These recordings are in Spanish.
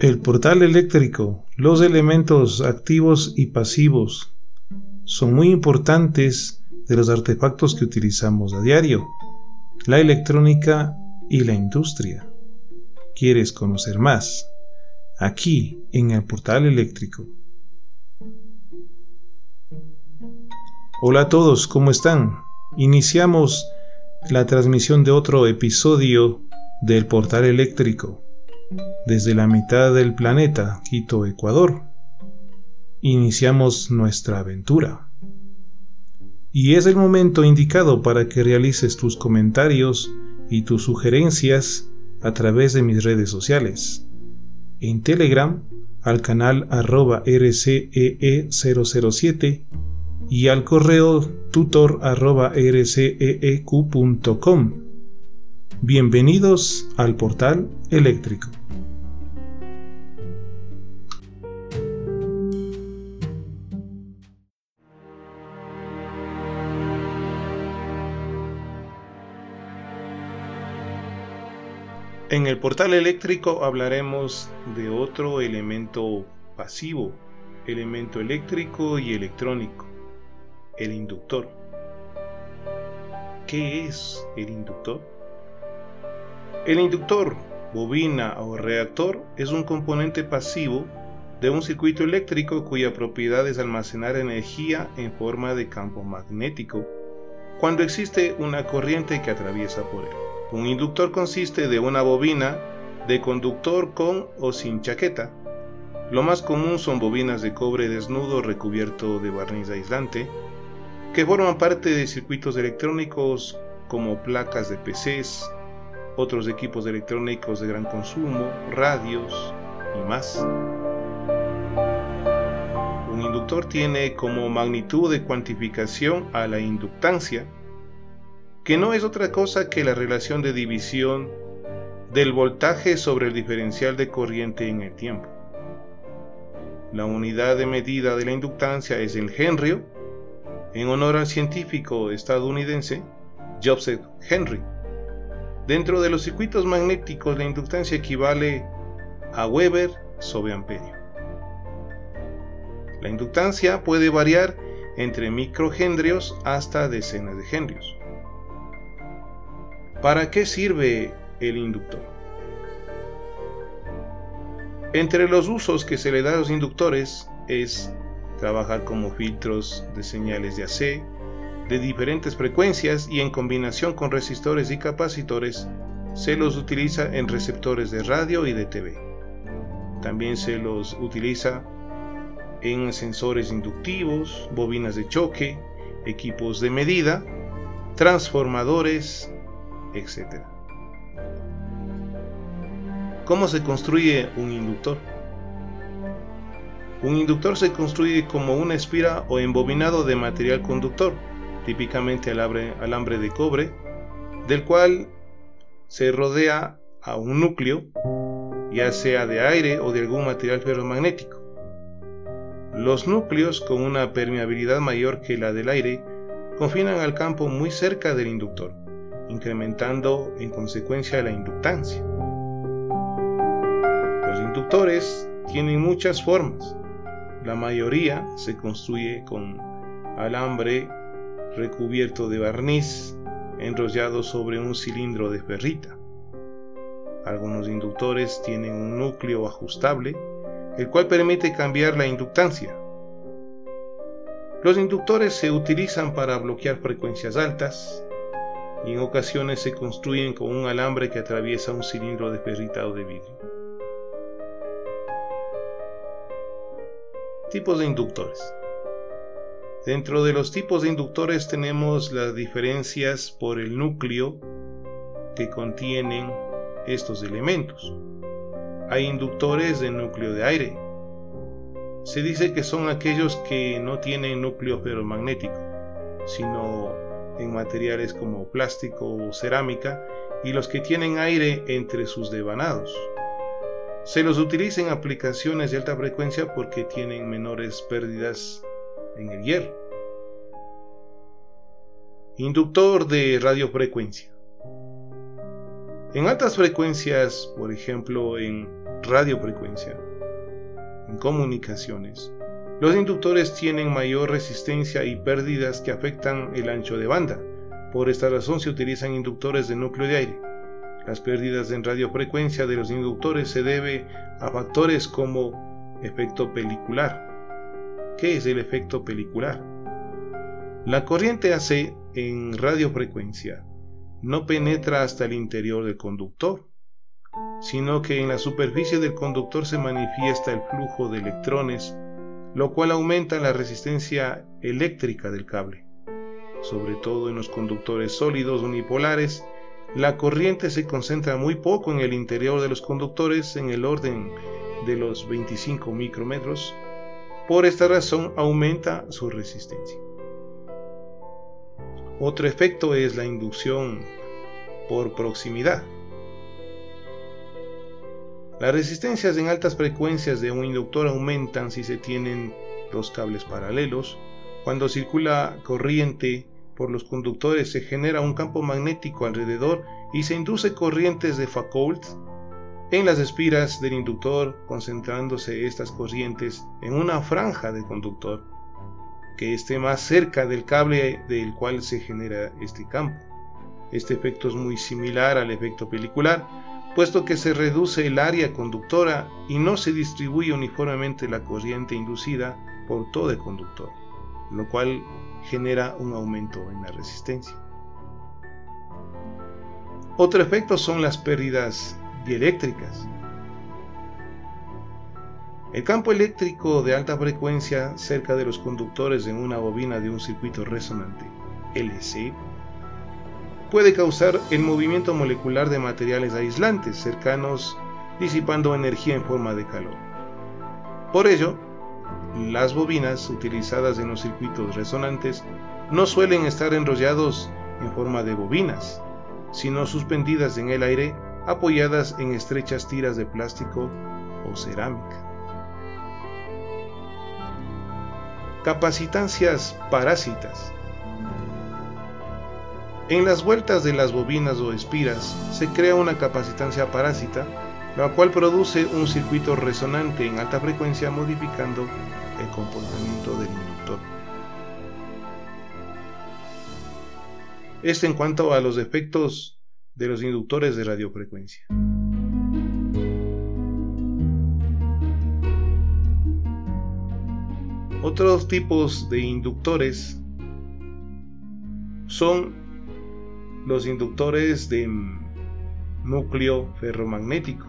El portal eléctrico, los elementos activos y pasivos son muy importantes de los artefactos que utilizamos a diario, la electrónica y la industria. ¿Quieres conocer más? Aquí en el portal eléctrico. Hola a todos, ¿cómo están? Iniciamos la transmisión de otro episodio del portal eléctrico desde la mitad del planeta, Quito, Ecuador. Iniciamos nuestra aventura. Y es el momento indicado para que realices tus comentarios y tus sugerencias a través de mis redes sociales. En Telegram al canal arroba rcee007 y al correo tutor arroba rceeq.com. Bienvenidos al portal eléctrico. En el portal eléctrico hablaremos de otro elemento pasivo, elemento eléctrico y electrónico, el inductor. ¿Qué es el inductor? El inductor, bobina o reactor es un componente pasivo de un circuito eléctrico cuya propiedad es almacenar energía en forma de campo magnético cuando existe una corriente que atraviesa por él. Un inductor consiste de una bobina de conductor con o sin chaqueta. Lo más común son bobinas de cobre desnudo recubierto de barniz aislante, que forman parte de circuitos electrónicos como placas de PCs, otros equipos electrónicos de gran consumo, radios y más. Un inductor tiene como magnitud de cuantificación a la inductancia, que no es otra cosa que la relación de división del voltaje sobre el diferencial de corriente en el tiempo. La unidad de medida de la inductancia es el henry, en honor al científico estadounidense Joseph Henry. Dentro de los circuitos magnéticos la inductancia equivale a Weber sobre amperio. La inductancia puede variar entre microhendrios hasta decenas de hendrios. ¿Para qué sirve el inductor? Entre los usos que se le da a los inductores es trabajar como filtros de señales de AC de diferentes frecuencias y en combinación con resistores y capacitores se los utiliza en receptores de radio y de TV. También se los utiliza en sensores inductivos, bobinas de choque, equipos de medida, transformadores, etc. ¿Cómo se construye un inductor? Un inductor se construye como una espira o embobinado de material conductor, típicamente alambre, alambre de cobre, del cual se rodea a un núcleo, ya sea de aire o de algún material ferromagnético. Los núcleos con una permeabilidad mayor que la del aire confinan al campo muy cerca del inductor incrementando en consecuencia la inductancia. Los inductores tienen muchas formas. La mayoría se construye con alambre recubierto de barniz enrollado sobre un cilindro de ferrita. Algunos inductores tienen un núcleo ajustable, el cual permite cambiar la inductancia. Los inductores se utilizan para bloquear frecuencias altas, y en ocasiones se construyen con un alambre que atraviesa un cilindro de ferritado de vidrio. Tipos de inductores. Dentro de los tipos de inductores tenemos las diferencias por el núcleo que contienen estos elementos. Hay inductores de núcleo de aire. Se dice que son aquellos que no tienen núcleo ferromagnético, sino en materiales como plástico o cerámica y los que tienen aire entre sus devanados. Se los utiliza en aplicaciones de alta frecuencia porque tienen menores pérdidas en el hierro. Inductor de radiofrecuencia. En altas frecuencias, por ejemplo en radiofrecuencia, en comunicaciones, los inductores tienen mayor resistencia y pérdidas que afectan el ancho de banda. Por esta razón se utilizan inductores de núcleo de aire. Las pérdidas en radiofrecuencia de los inductores se debe a factores como efecto pelicular. ¿Qué es el efecto pelicular? La corriente AC en radiofrecuencia no penetra hasta el interior del conductor, sino que en la superficie del conductor se manifiesta el flujo de electrones lo cual aumenta la resistencia eléctrica del cable. Sobre todo en los conductores sólidos unipolares, la corriente se concentra muy poco en el interior de los conductores en el orden de los 25 micrómetros. Por esta razón aumenta su resistencia. Otro efecto es la inducción por proximidad. Las resistencias en altas frecuencias de un inductor aumentan si se tienen dos cables paralelos. Cuando circula corriente por los conductores se genera un campo magnético alrededor y se induce corrientes de Foucault en las espiras del inductor, concentrándose estas corrientes en una franja del conductor que esté más cerca del cable del cual se genera este campo. Este efecto es muy similar al efecto pelicular, puesto que se reduce el área conductora y no se distribuye uniformemente la corriente inducida por todo el conductor, lo cual genera un aumento en la resistencia. Otro efecto son las pérdidas dieléctricas. El campo eléctrico de alta frecuencia cerca de los conductores en una bobina de un circuito resonante LC puede causar el movimiento molecular de materiales aislantes cercanos disipando energía en forma de calor. Por ello, las bobinas utilizadas en los circuitos resonantes no suelen estar enrollados en forma de bobinas, sino suspendidas en el aire apoyadas en estrechas tiras de plástico o cerámica. Capacitancias parásitas en las vueltas de las bobinas o espiras se crea una capacitancia parásita, la cual produce un circuito resonante en alta frecuencia modificando el comportamiento del inductor. Esto en cuanto a los efectos de los inductores de radiofrecuencia. Otros tipos de inductores son los inductores de núcleo ferromagnético.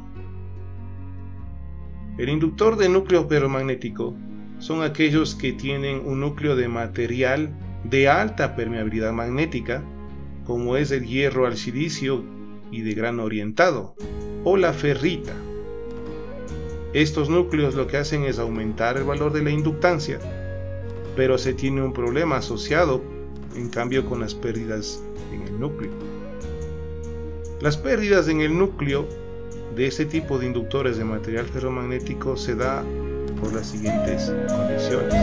El inductor de núcleo ferromagnético son aquellos que tienen un núcleo de material de alta permeabilidad magnética, como es el hierro al silicio y de grano orientado, o la ferrita. Estos núcleos lo que hacen es aumentar el valor de la inductancia, pero se tiene un problema asociado en cambio con las pérdidas en el núcleo. Las pérdidas en el núcleo de este tipo de inductores de material ferromagnético se da por las siguientes condiciones.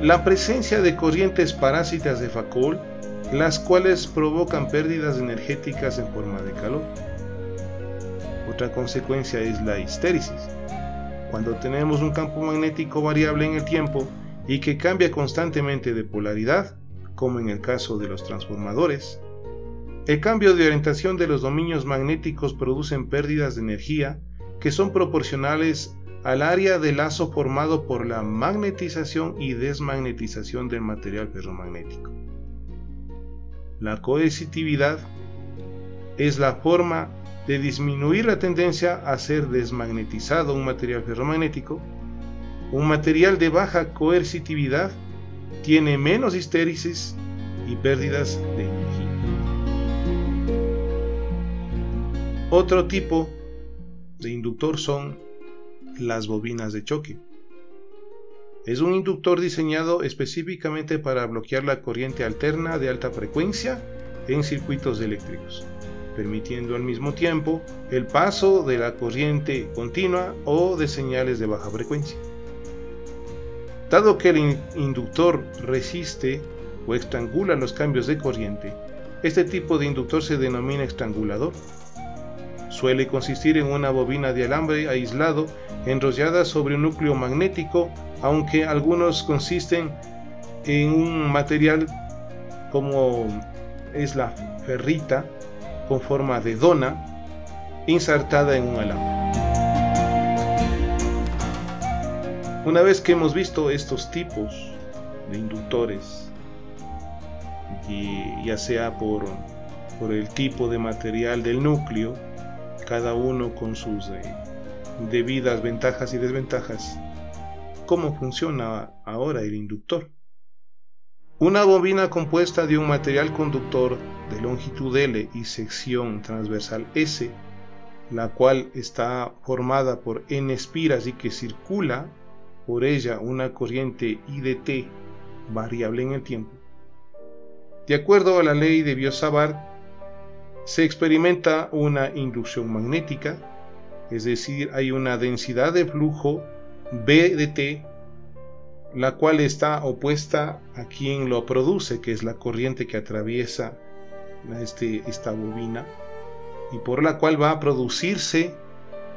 La presencia de corrientes parásitas de Foucault, las cuales provocan pérdidas energéticas en forma de calor. Otra consecuencia es la histéresis. Cuando tenemos un campo magnético variable en el tiempo, y que cambia constantemente de polaridad, como en el caso de los transformadores. El cambio de orientación de los dominios magnéticos producen pérdidas de energía que son proporcionales al área de lazo formado por la magnetización y desmagnetización del material ferromagnético. La coercitividad es la forma de disminuir la tendencia a ser desmagnetizado un material ferromagnético un material de baja coercitividad tiene menos histéresis y pérdidas de energía. Otro tipo de inductor son las bobinas de choque. Es un inductor diseñado específicamente para bloquear la corriente alterna de alta frecuencia en circuitos eléctricos, permitiendo al mismo tiempo el paso de la corriente continua o de señales de baja frecuencia. Dado que el inductor resiste o estrangula los cambios de corriente, Este tipo de inductor se denomina estrangulador. Suele consistir en una bobina de alambre aislado enrollada sobre un núcleo magnético, aunque algunos consisten en un material como es la ferrita con forma de dona insertada en un alambre. Una vez que hemos visto estos tipos de inductores, ya sea por, por el tipo de material del núcleo, cada uno con sus eh, debidas ventajas y desventajas, ¿cómo funciona ahora el inductor? Una bobina compuesta de un material conductor de longitud L y sección transversal S, la cual está formada por N espiras y que circula por ella una corriente IDT variable en el tiempo. De acuerdo a la ley de Biot-Savart, se experimenta una inducción magnética, es decir, hay una densidad de flujo B la cual está opuesta a quien lo produce, que es la corriente que atraviesa este, esta bobina, y por la cual va a producirse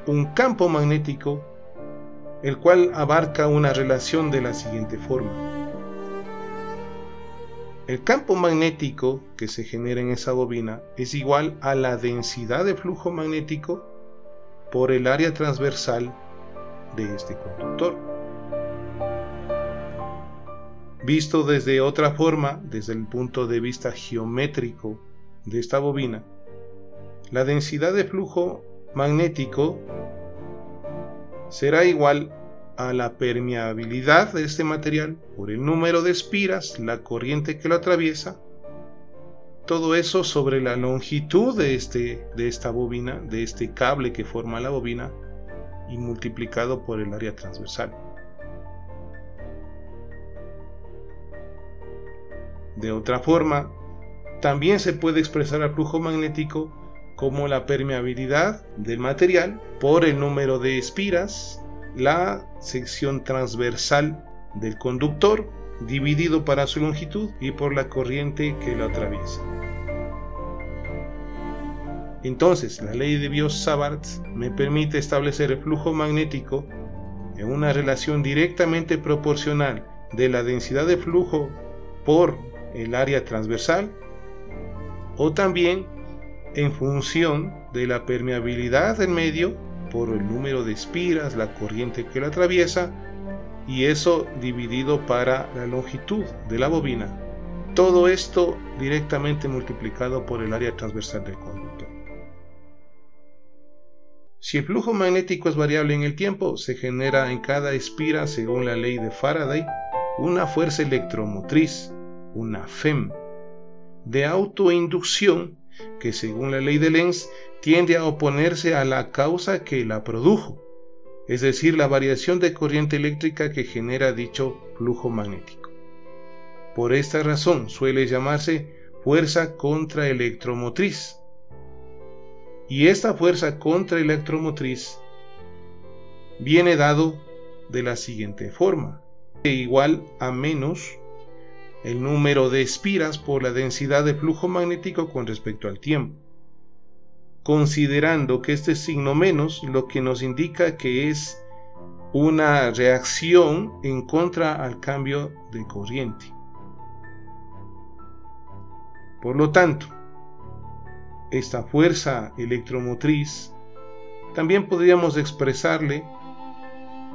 un campo magnético, el cual abarca una relación de la siguiente forma. El campo magnético que se genera en esa bobina es igual a la densidad de flujo magnético por el área transversal de este conductor. Visto desde otra forma, desde el punto de vista geométrico de esta bobina, la densidad de flujo magnético será igual a la permeabilidad de este material por el número de espiras, la corriente que lo atraviesa, todo eso sobre la longitud de, este, de esta bobina, de este cable que forma la bobina, y multiplicado por el área transversal. De otra forma, también se puede expresar el flujo magnético como la permeabilidad del material por el número de espiras, la sección transversal del conductor dividido para su longitud y por la corriente que lo atraviesa. Entonces, la ley de Biot-Savart me permite establecer el flujo magnético en una relación directamente proporcional de la densidad de flujo por el área transversal o también en función de la permeabilidad del medio por el número de espiras, la corriente que la atraviesa y eso dividido para la longitud de la bobina. Todo esto directamente multiplicado por el área transversal del conductor. Si el flujo magnético es variable en el tiempo, se genera en cada espira, según la ley de Faraday, una fuerza electromotriz una FEM, de autoinducción que según la ley de Lenz tiende a oponerse a la causa que la produjo, es decir, la variación de corriente eléctrica que genera dicho flujo magnético. Por esta razón suele llamarse fuerza contraelectromotriz. Y esta fuerza contraelectromotriz viene dado de la siguiente forma, igual a menos el número de espiras por la densidad de flujo magnético con respecto al tiempo, considerando que este signo menos lo que nos indica que es una reacción en contra al cambio de corriente. Por lo tanto, esta fuerza electromotriz también podríamos expresarle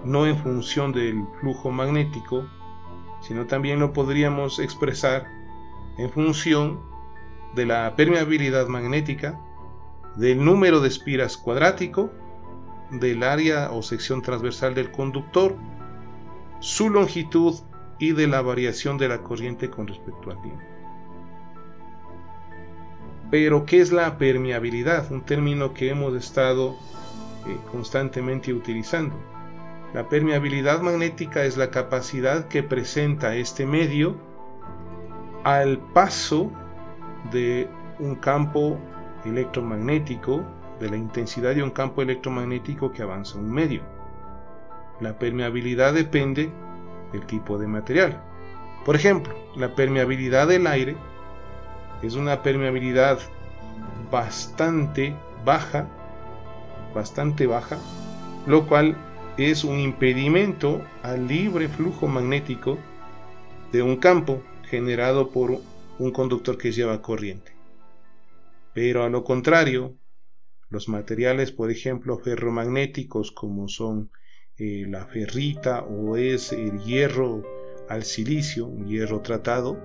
no en función del flujo magnético, sino también lo podríamos expresar en función de la permeabilidad magnética, del número de espiras cuadrático, del área o sección transversal del conductor, su longitud y de la variación de la corriente con respecto al tiempo. Pero, ¿qué es la permeabilidad? Un término que hemos estado eh, constantemente utilizando. La permeabilidad magnética es la capacidad que presenta este medio al paso de un campo electromagnético, de la intensidad de un campo electromagnético que avanza un medio. La permeabilidad depende del tipo de material. Por ejemplo, la permeabilidad del aire es una permeabilidad bastante baja, bastante baja, lo cual es un impedimento al libre flujo magnético de un campo generado por un conductor que lleva corriente. Pero a lo contrario, los materiales, por ejemplo, ferromagnéticos como son eh, la ferrita o es el hierro al silicio, un hierro tratado,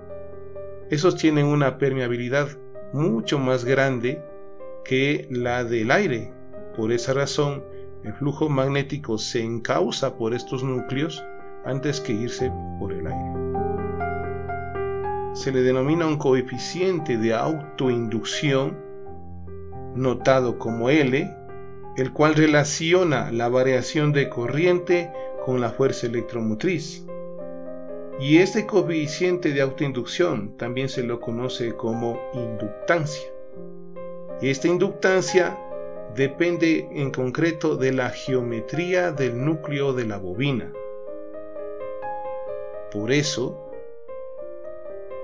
esos tienen una permeabilidad mucho más grande que la del aire. Por esa razón, el flujo magnético se encausa por estos núcleos antes que irse por el aire. Se le denomina un coeficiente de autoinducción notado como L, el cual relaciona la variación de corriente con la fuerza electromotriz. Y este coeficiente de autoinducción también se lo conoce como inductancia. Esta inductancia depende en concreto de la geometría del núcleo de la bobina. Por eso,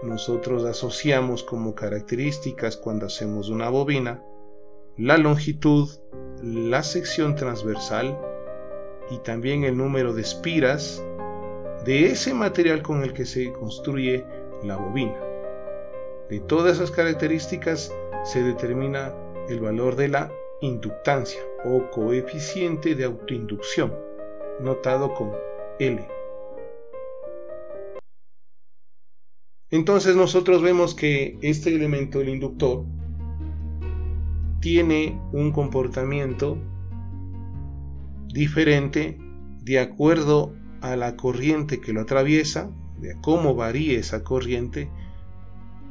nosotros asociamos como características cuando hacemos una bobina la longitud, la sección transversal y también el número de espiras de ese material con el que se construye la bobina. De todas esas características se determina el valor de la inductancia o coeficiente de autoinducción, notado con L. Entonces nosotros vemos que este elemento, el inductor, tiene un comportamiento diferente de acuerdo a la corriente que lo atraviesa, de cómo varía esa corriente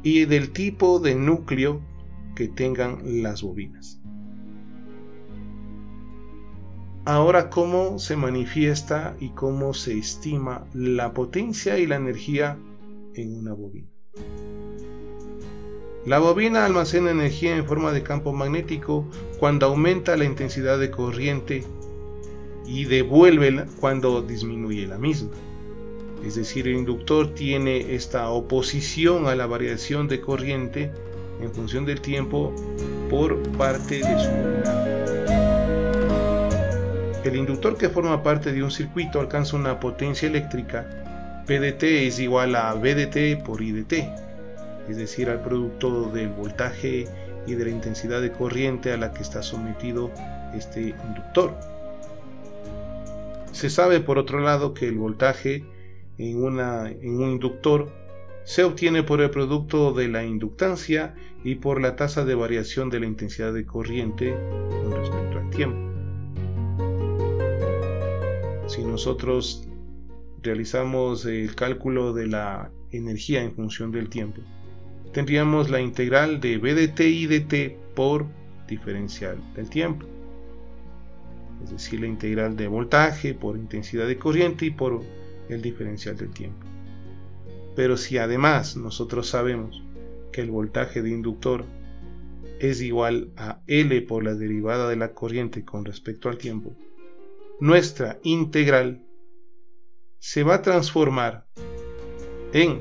y del tipo de núcleo que tengan las bobinas. Ahora, ¿cómo se manifiesta y cómo se estima la potencia y la energía en una bobina? La bobina almacena energía en forma de campo magnético cuando aumenta la intensidad de corriente y devuelve cuando disminuye la misma. Es decir, el inductor tiene esta oposición a la variación de corriente en función del tiempo por parte de su. El inductor que forma parte de un circuito alcanza una potencia eléctrica PDT es igual a VDT por IDT, es decir, al producto del voltaje y de la intensidad de corriente a la que está sometido este inductor. Se sabe por otro lado que el voltaje en un inductor se obtiene por el producto de la inductancia y por la tasa de variación de la intensidad de corriente con respecto al tiempo. Si nosotros realizamos el cálculo de la energía en función del tiempo, tendríamos la integral de BDT y DT por diferencial del tiempo. Es decir, la integral de voltaje por intensidad de corriente y por el diferencial del tiempo. Pero si además nosotros sabemos que el voltaje de inductor es igual a L por la derivada de la corriente con respecto al tiempo, nuestra integral se va a transformar en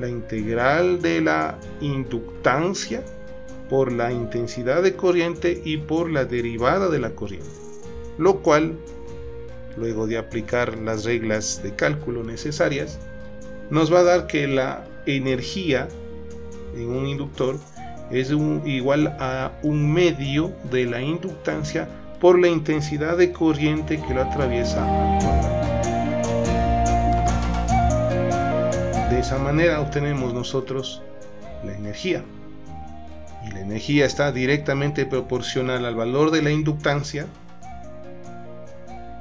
la integral de la inductancia por la intensidad de corriente y por la derivada de la corriente, lo cual, luego de aplicar las reglas de cálculo necesarias, nos va a dar que la energía en un inductor es igual a un medio de la inductancia por la intensidad de corriente que lo atraviesa De esa manera obtenemos nosotros la energía. Y la energía está directamente proporcional al valor de la inductancia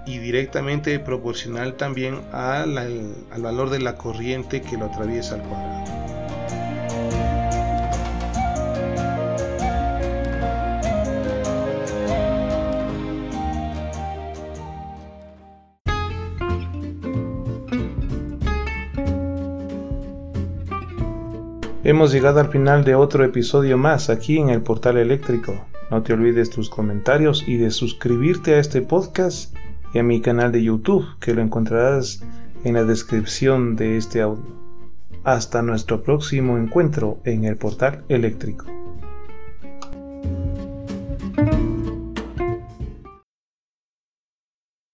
y directamente proporcional también al, al valor de la corriente que lo atraviesa al cuadrado. Hemos llegado al final de otro episodio más aquí en el portal eléctrico. No te olvides tus comentarios y de suscribirte a este podcast y a mi canal de YouTube, que lo encontrarás en la descripción de este audio. Hasta nuestro próximo encuentro en el portal eléctrico.